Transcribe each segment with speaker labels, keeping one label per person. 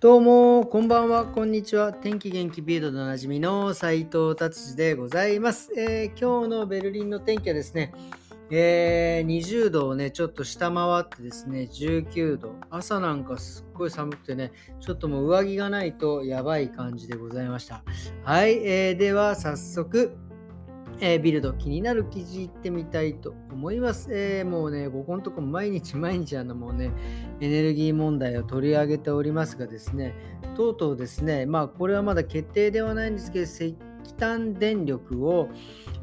Speaker 1: どうも、こんばんは、こんにちは。天気元気ビードでおなじみの斉藤達治でございます、えー、今日のベルリンの天気はですね、えー、20度をね、ちょっと下回ってですね、19度。朝なんかすっごい寒くてね、ちょっともう上着がないとやばい感じでございました。はい、えー、では早速、えー、ビルド気になる記事いってみたいと思います。えー、もうね、ここのとこ毎日毎日あのもうね、エネルギー問題を取り上げておりますがですね、とうとうですね、まあこれはまだ決定ではないんですけど、石炭電力を、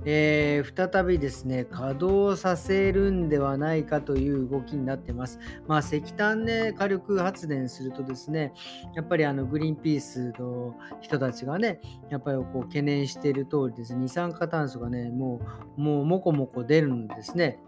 Speaker 1: えー、再びですね、稼働させるんではないかという動きになってます。まあ、石炭ね、火力発電するとですね、やっぱりあのグリーンピースの人たちがね、やっぱりこう懸念している通りです、二酸化炭素がね、もう、もうもこもこ出るんですね。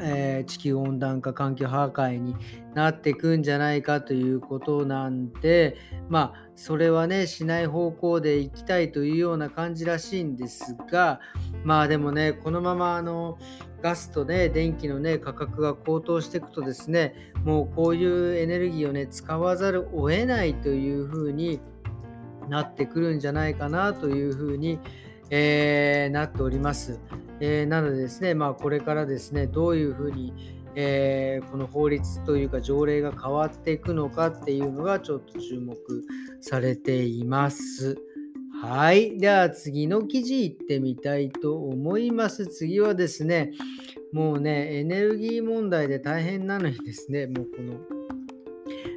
Speaker 1: えー、地球温暖化環境破壊になっていくんじゃないかということなんでまあそれはねしない方向でいきたいというような感じらしいんですがまあでもねこのままあのガスとね電気のね価格が高騰していくとですねもうこういうエネルギーをね使わざるを得ないというふうになってくるんじゃないかなというふうに思います、えー、なっております。えー、なのでですね、まあ、これからですね、どういうふうに、えー、この法律というか条例が変わっていくのかっていうのがちょっと注目されています。はい。では次の記事いってみたいと思います。次はですね、もうね、エネルギー問題で大変なのにですね、もうこの、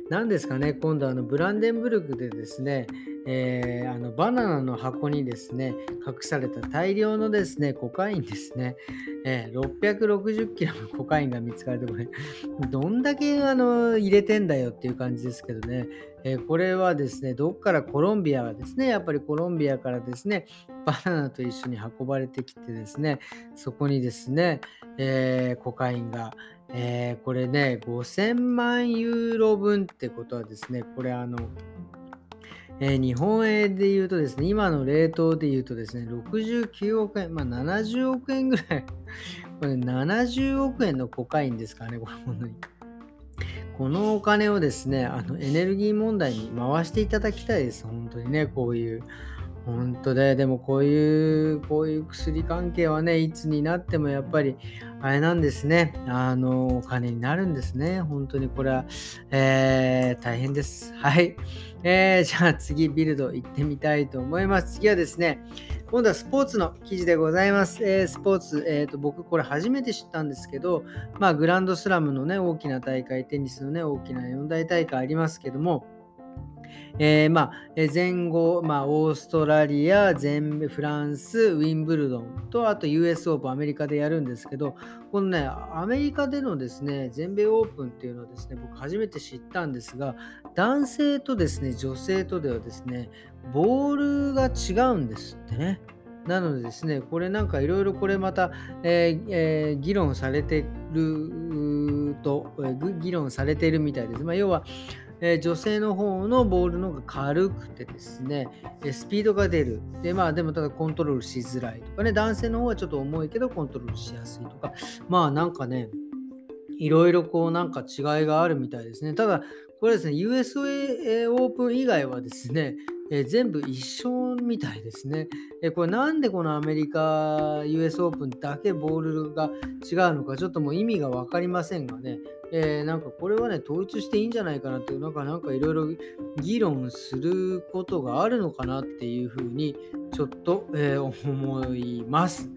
Speaker 1: 何ですかね、今度あのブランデンブルクでですね、えー、あのバナナの箱にですね隠された大量のですねコカインですね、えー、660キロのコカインが見つかるとこれどんだけあの入れてんだよっていう感じですけどね、えー、これはですねどっからコロンビアがですねやっぱりコロンビアからですねバナナと一緒に運ばれてきてですねそこにですね、えコカインがえこれね5000万ユーロ分ってことはですねこれあのえー、日本円で言うとですね、今のレートで言うとですね、69億円、まあ、70億円ぐらい、これ70億円のコカインですかね、これ本当に。このお金をですね、あのエネルギー問題に回していただきたいです、本当にね、こういう。本当で、でもこういう、こういう薬関係はね、いつになってもやっぱり、あれなんですね、あの、お金になるんですね。本当にこれは、えー、大変です。はい。えー、じゃあ次、ビルド行ってみたいと思います。次はですね、今度はスポーツの記事でございます。えー、スポーツ、えーと、僕これ初めて知ったんですけど、まあ、グランドスラムのね、大きな大会、テニスのね、大きな四大大会ありますけども、えー、まあ、前後、まあ、オーストラリア、全フランス、ウィンブルドンと、あと US オープン、アメリカでやるんですけど、このね、アメリカでのですね、全米オープンっていうのはですね、僕初めて知ったんですが、男性とですね、女性とではですね、ボールが違うんですってね。なのでですね、これなんかいろいろこれまた、えーえー、議論されてると、えー、議論されているみたいです。まあ、要は、えー、女性の方のボールの方が軽くてですね、えスピードが出る。で、まあでもただコントロールしづらいとかね、男性の方はちょっと重いけどコントロールしやすいとか、まあなんかね、いろいろこうなんか違いがあるみたいですね。ただ、これですね、USA オープン以外はですね、えー、全部一緒みたいですね、えー、これなんでこのアメリカ US オープンだけボールが違うのかちょっともう意味が分かりませんがね、えー、なんかこれはね、統一していいんじゃないかなっていう、なんかなんかいろいろ議論することがあるのかなっていうふうに、ちょっと、えー、思います。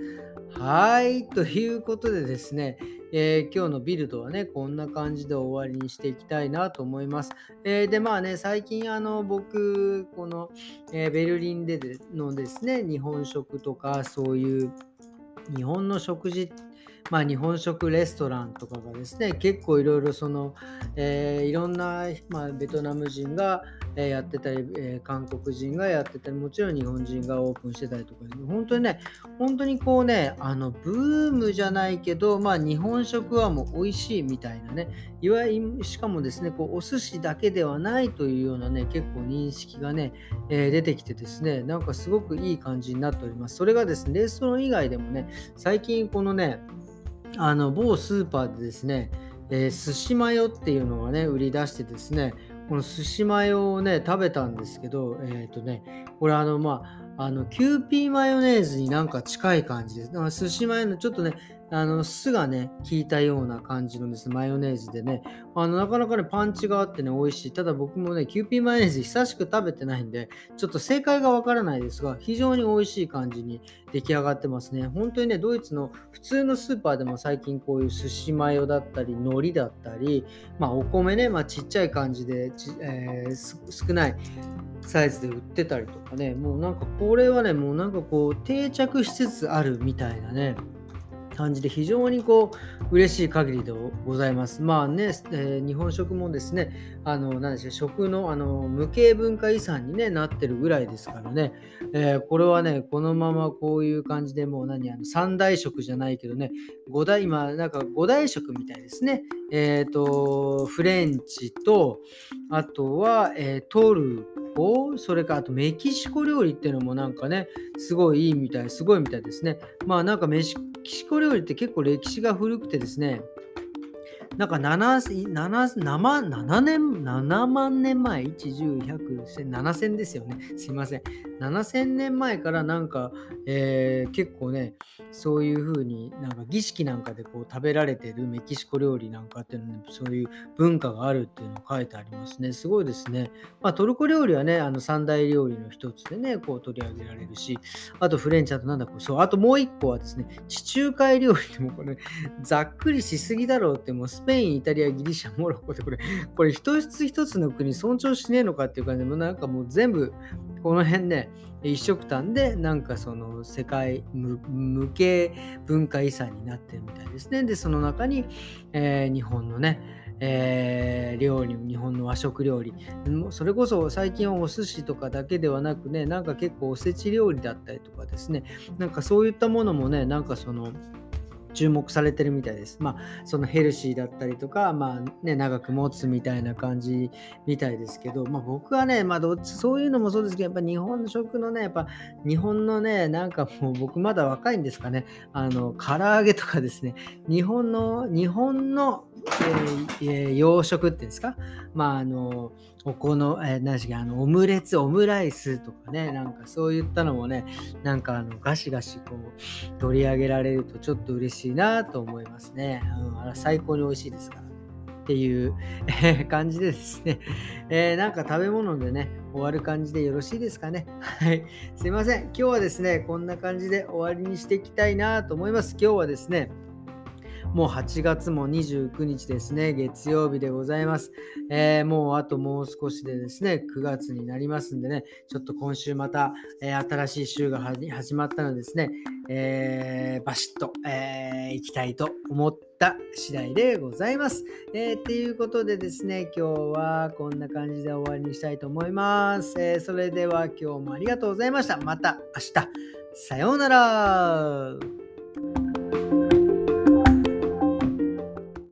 Speaker 1: はい、ということでですね、えー、今日のビルドはね、こんな感じで終わりにしていきたいなと思います。えー、で、まあね、最近あの僕、この、えー、ベルリンでのですね、日本食とかそういう日本の食事ってまあ、日本食レストランとかがですね結構いろいろその、えー、いろんな、まあ、ベトナム人がやってたり、えー、韓国人がやってたりもちろん日本人がオープンしてたりとか、本当にね本当にこうねあのブームじゃないけど、まあ、日本食はもう美味しいみたいなねいわゆるしかもですねこうお寿司だけではないというようなね結構認識がね、えー、出てきてですねなんかすごくいい感じになっております。それがですねレストラン以外でもね最近このねあの某スーパーでですね、えー、寿司マヨっていうのがね、売り出してですね、この寿司マヨをね、食べたんですけど、えっ、とね、これあの、まあ、あの、キューピーマヨネーズになんか近い感じです。だから寿司マヨのちょっとね、あの酢がね、効いたような感じのです、ね、マヨネーズでね、あのなかなかね、パンチがあってね、美味しい。ただ僕もね、キューピーマヨネーズ久しく食べてないんで、ちょっと正解がわからないですが、非常に美味しい感じに出来上がってますね。本当にね、ドイツの普通のスーパーでも最近こういう寿司マヨだったり、海苔だったり、まあお米ね、まあちっちゃい感じで、えー、少ないサイズで売ってたりとかね、もうなんかこれはね、もうなんかこう定着しつつあるみたいなね、感じで非常にこう嬉しい限りでございます。まあね、えー、日本食もですね、あの、何でしょう、食のあの無形文化遺産に、ね、なってるぐらいですからね、えー、これはね、このままこういう感じでもう何、あの三大食じゃないけどね、五大、今、なんか五大食みたいですね。えっ、ー、と、フレンチと、あとは、えー、トルコ、それからあとメキシコ料理っていうのもなんかね、すごいいいみたい、すごいみたいですね。まあなんかメキシコ料理って結構歴史が古くてですね、なんか 7, 7, 7, 年、7万年前、1、10、100、7000ですよね。すいません。7000年前からなんか、えー、結構ね、そういう風になんか儀式なんかでこう食べられてるメキシコ料理なんかっていうのね、そういう文化があるっていうのを書いてありますね。すごいですね。まあトルコ料理はね、あの三大料理の一つでね、こう取り上げられるし、あとフレンチ、あとなんだこう、そう、あともう一個はですね、地中海料理でもこれ、ざっくりしすぎだろうって、もうススペイン、イタリア、ギリシャ、モロッコってこれ、これ一つ一つの国尊重しねえのかっていう感じで、もなんかもう全部、この辺ね、一緒くたんで、なんかその世界無形文化遺産になってるみたいですね。で、その中に、えー、日本のね、えー、料理、日本の和食料理、それこそ最近はお寿司とかだけではなくね、なんか結構おせち料理だったりとかですね、なんかそういったものもね、なんかその、注目されてるみたいです。まあ、そのヘルシーだったりとか、まあね、長く持つみたいな感じみたいですけど、まあ僕はね、まあどっち、そういうのもそうですけど、やっぱ日本食のね、やっぱ日本のね、なんかもう僕まだ若いんですかね、あの、唐揚げとかですね、日本の、日本の、えー、洋食っていうんですか、まああの、おこの、えー、何しか、あの、オムレツ、オムライスとかね、なんかそういったのもね、なんかあの、ガシガシこう、取り上げられるとちょっと嬉しいなと思いますね。うん、あら最高に美味しいですから。っていう、え感じでですね、えー、なんか食べ物でね、終わる感じでよろしいですかね？はい。すいません。今日はですね、こんな感じで終わりにしていきたいなと思います。今日はですね、もう8月も29日ですね、月曜日でございます。えー、もうあともう少しでですね、9月になりますんでね、ちょっと今週また、えー、新しい週が始まったのでですね、えー、バシッと、えー、行きたいと思った次第でございます。えー、ということでですね、今日はこんな感じで終わりにしたいと思います。えー、それでは今日もありがとうございました。また明日。さようなら。